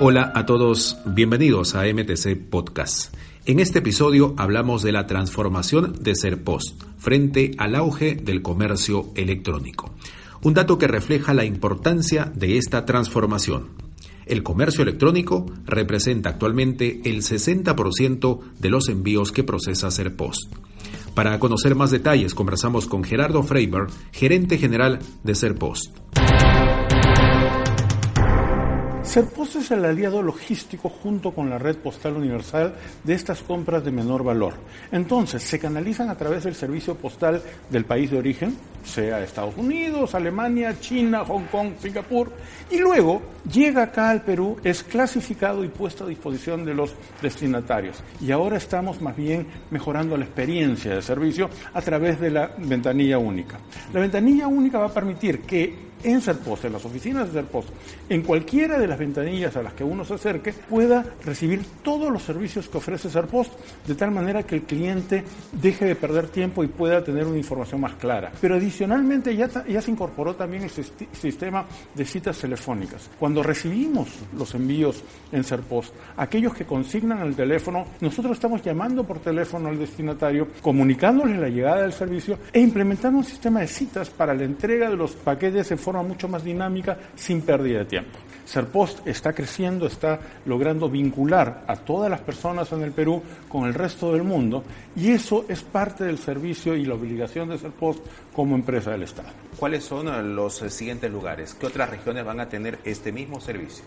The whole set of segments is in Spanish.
Hola a todos, bienvenidos a MTC Podcast. En este episodio hablamos de la transformación de Serpost frente al auge del comercio electrónico. Un dato que refleja la importancia de esta transformación. El comercio electrónico representa actualmente el 60% de los envíos que procesa Serpost. Para conocer más detalles, conversamos con Gerardo Freiber, gerente general de Serpost. Serpost es el aliado logístico junto con la red postal universal de estas compras de menor valor. Entonces, se canalizan a través del servicio postal del país de origen, sea Estados Unidos, Alemania, China, Hong Kong, Singapur, y luego llega acá al Perú, es clasificado y puesto a disposición de los destinatarios. Y ahora estamos más bien mejorando la experiencia de servicio a través de la ventanilla única. La ventanilla única va a permitir que en Serpost, en las oficinas de Serpost, en cualquiera de las ventanillas a las que uno se acerque, pueda recibir todos los servicios que ofrece Serpost, de tal manera que el cliente deje de perder tiempo y pueda tener una información más clara. Pero adicionalmente ya, se incorporó también el sistema de citas telefónicas. Cuando recibimos los envíos en Serpost, aquellos que consignan el teléfono, nosotros estamos llamando por teléfono al destinatario, comunicándole la llegada del servicio e implementando un sistema de citas para la entrega de los paquetes en forma mucho más dinámica sin pérdida de tiempo. Serpost está creciendo, está logrando vincular a todas las personas en el Perú con el resto del mundo y eso es parte del servicio y la obligación de Serpost como empresa del Estado. ¿Cuáles son los siguientes lugares? ¿Qué otras regiones van a tener este mismo servicio?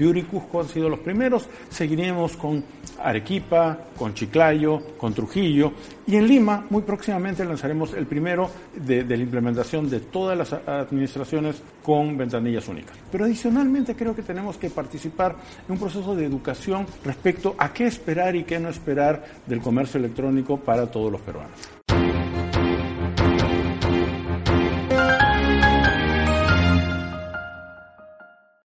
Piura y Cusco han sido los primeros, seguiremos con Arequipa, con Chiclayo, con Trujillo y en Lima muy próximamente lanzaremos el primero de, de, la implementación de todas las administraciones con ventanillas únicas. Pero adicionalmente creo que tenemos que participar en un proceso de educación respecto a qué esperar y qué no esperar del comercio electrónico para todos los peruanos.